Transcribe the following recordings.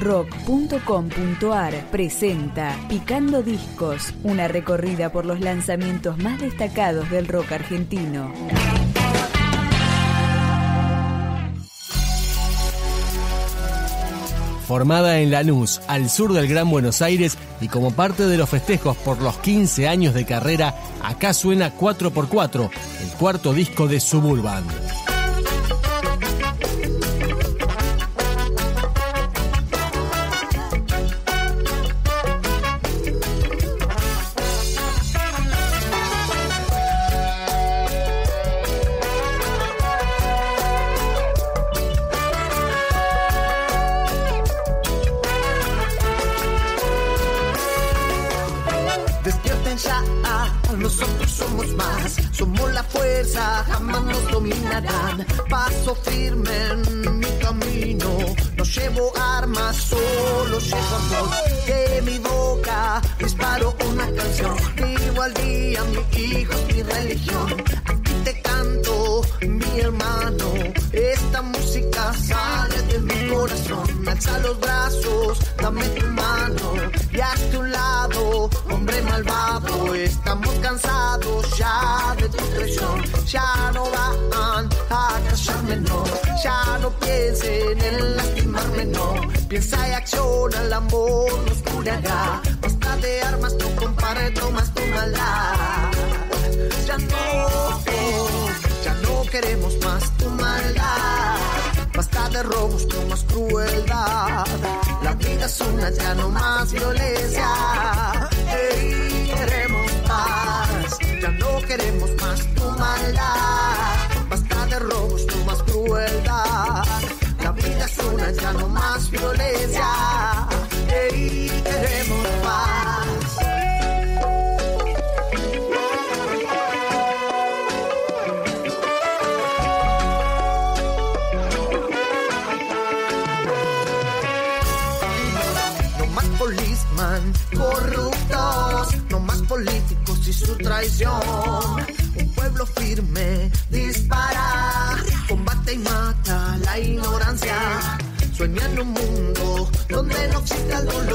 rock.com.ar presenta Picando Discos, una recorrida por los lanzamientos más destacados del rock argentino. Formada en Lanús, al sur del Gran Buenos Aires, y como parte de los festejos por los 15 años de carrera, acá suena 4x4, el cuarto disco de Suburban. Llevo armas, solo llevo amor. De mi boca disparo una canción, vivo al día, mi hijo es mi religión. Aquí te canto, mi hermano, esta música sale de mi corazón. Alza los brazos, dame tu mano malvado, estamos cansados ya de tu traición. Ya no van a callarme, no. Ya no piensen en lastimarme, no. Piensa y acciona, el amor nos curará. Basta de armas, tu compadre, tomas tu maldad. Ya no, ya no queremos más tu maldad. Basta de robos, no más crueldad. La vida es una, ya no más violencia. Ya no queremos más tu maldad. Basta de robos, no más crueldad. La vida es una, ya no más violencia.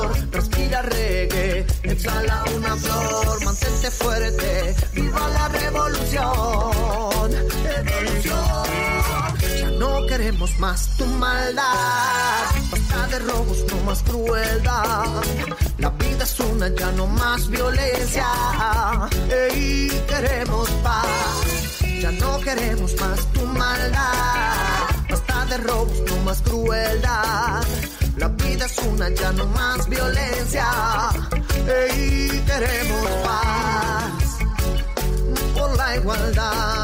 Dolor. Respira reggae, exhala una flor. Mantente fuerte, viva la revolución. Revolución. Ya no queremos más tu maldad. Basta de robos, no más crueldad. La vida es una, ya no más violencia. Ey, queremos paz. Ya no queremos más tu maldad. Basta de robos, no más crueldad. La vida es una, ya no más violencia. Ey, queremos paz. Por la igualdad.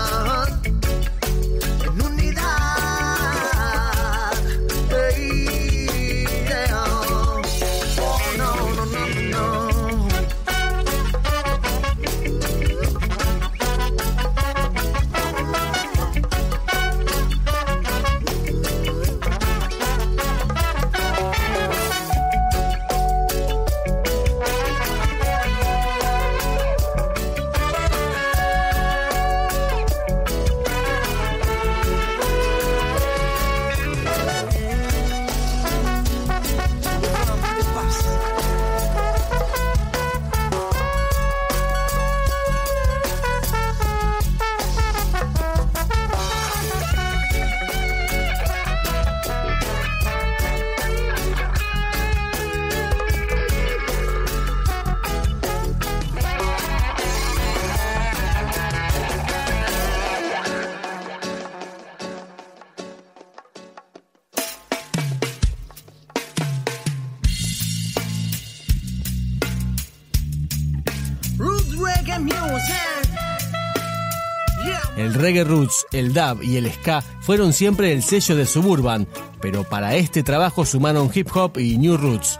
Reggae roots, el dub y el ska fueron siempre el sello de Suburban, pero para este trabajo sumaron hip hop y new roots.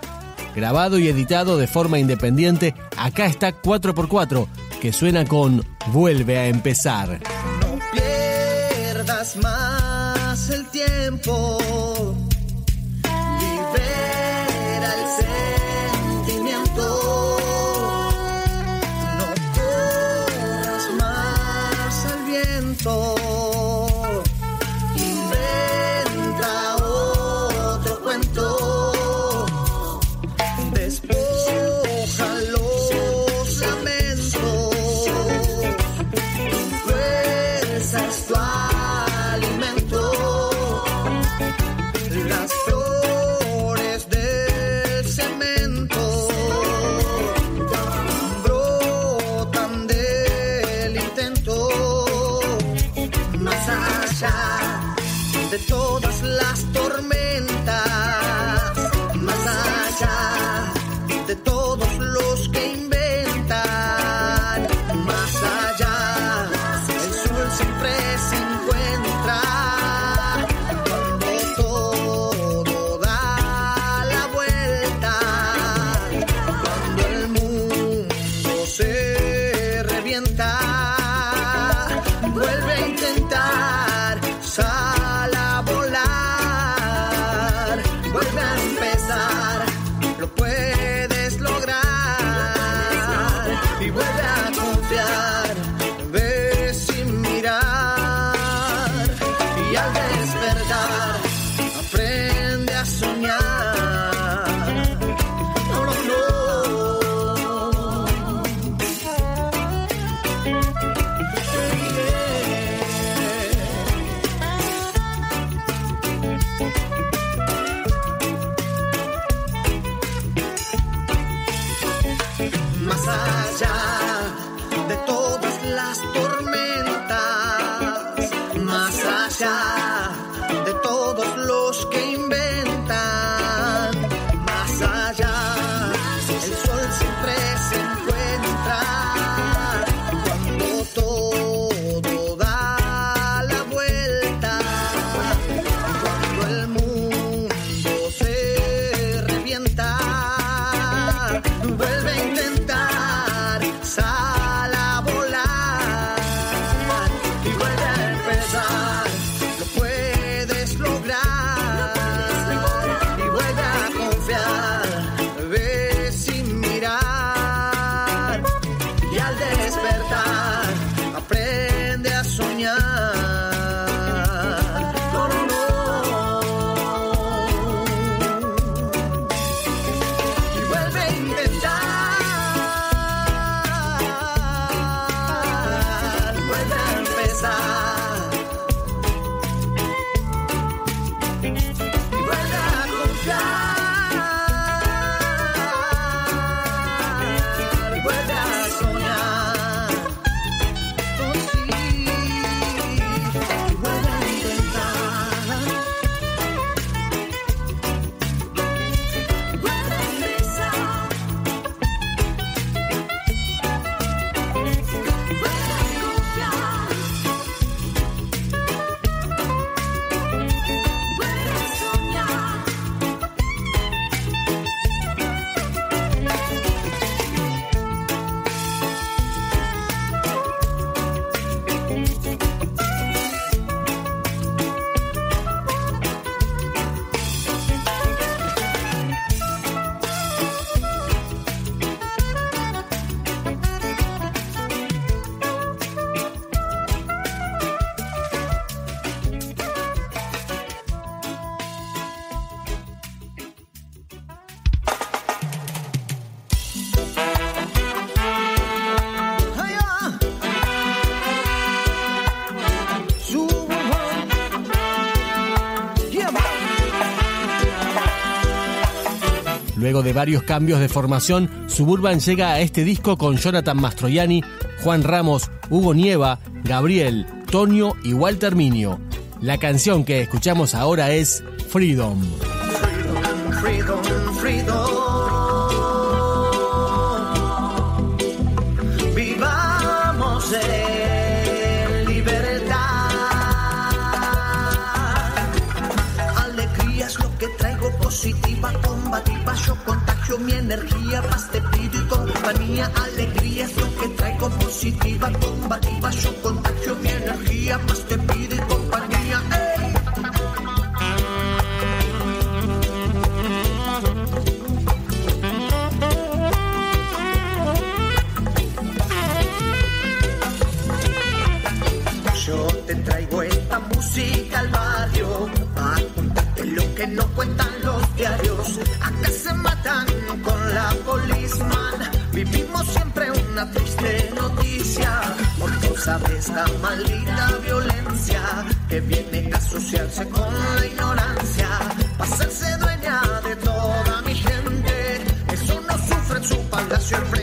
Grabado y editado de forma independiente, acá está 4x4, que suena con Vuelve a empezar. No pierdas más el tiempo. shine. De varios cambios de formación, Suburban llega a este disco con Jonathan Mastroianni, Juan Ramos, Hugo Nieva, Gabriel, Tonio y Walter Minio. La canción que escuchamos ahora es Freedom. freedom, freedom, freedom. Yo contagio mi energía, paz te pido y compañía, alegría es lo que traigo positiva, combativa, yo contagio mi energía, paz te pido siempre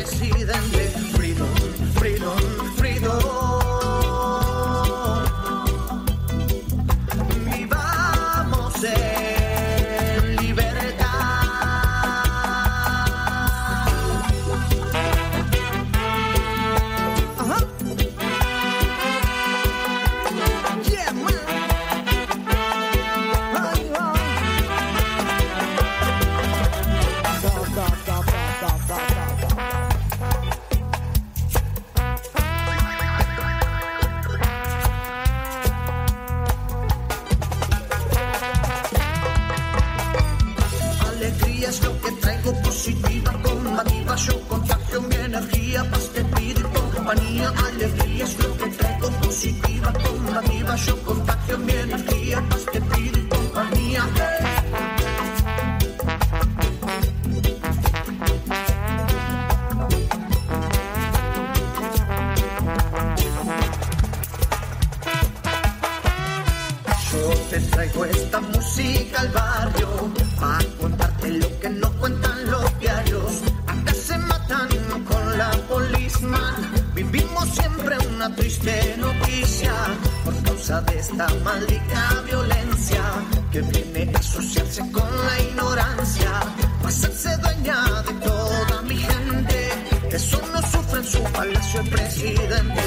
presidente.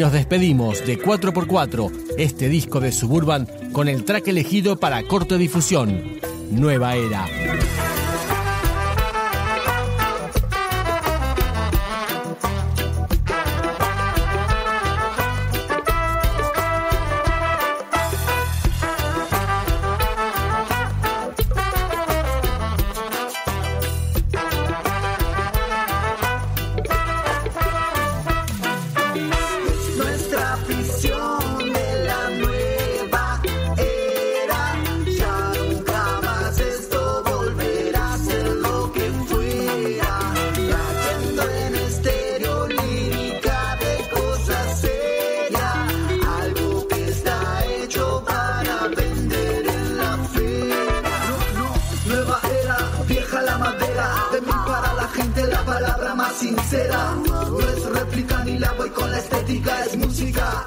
Nos despedimos de 4x4, este disco de Suburban, con el track elegido para corto difusión, Nueva Era. Más sincera. No es réplica ni la voy con la estética, es música.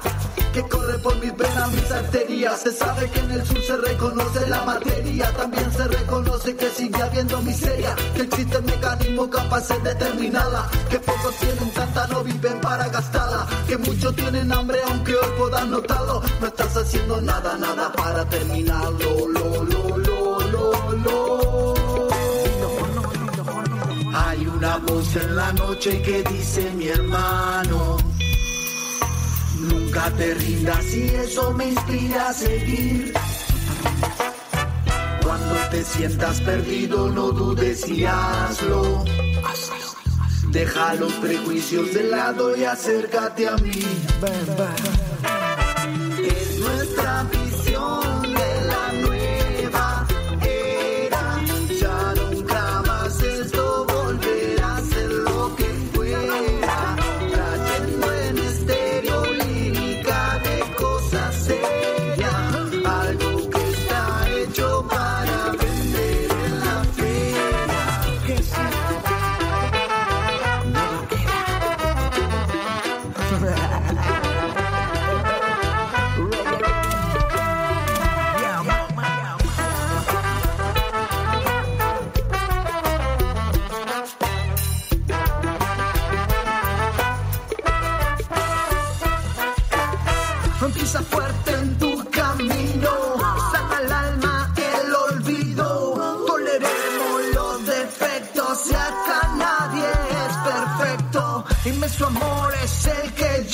Que corre por mis venas, mis arterias. Se sabe que en el sur se reconoce la materia. También se reconoce que sigue habiendo miseria. Que existe un mecanismo capaz de determinarla. Que pocos tienen tanta, no viven para gastarla. Que muchos tienen hambre, aunque hoy puedan notarlo. No estás haciendo nada, nada para terminarlo. Lo, lo, lo, lo, lo. Una voz en la noche que dice mi hermano. Nunca te rindas y eso me inspira a seguir. Cuando te sientas perdido, no dudes y hazlo. Deja los prejuicios de lado y acércate a mí. Empieza fuerte en tu camino, sana el alma el olvido. Toleremos los defectos, y acá nadie es perfecto. Inmenso amor es el que llevo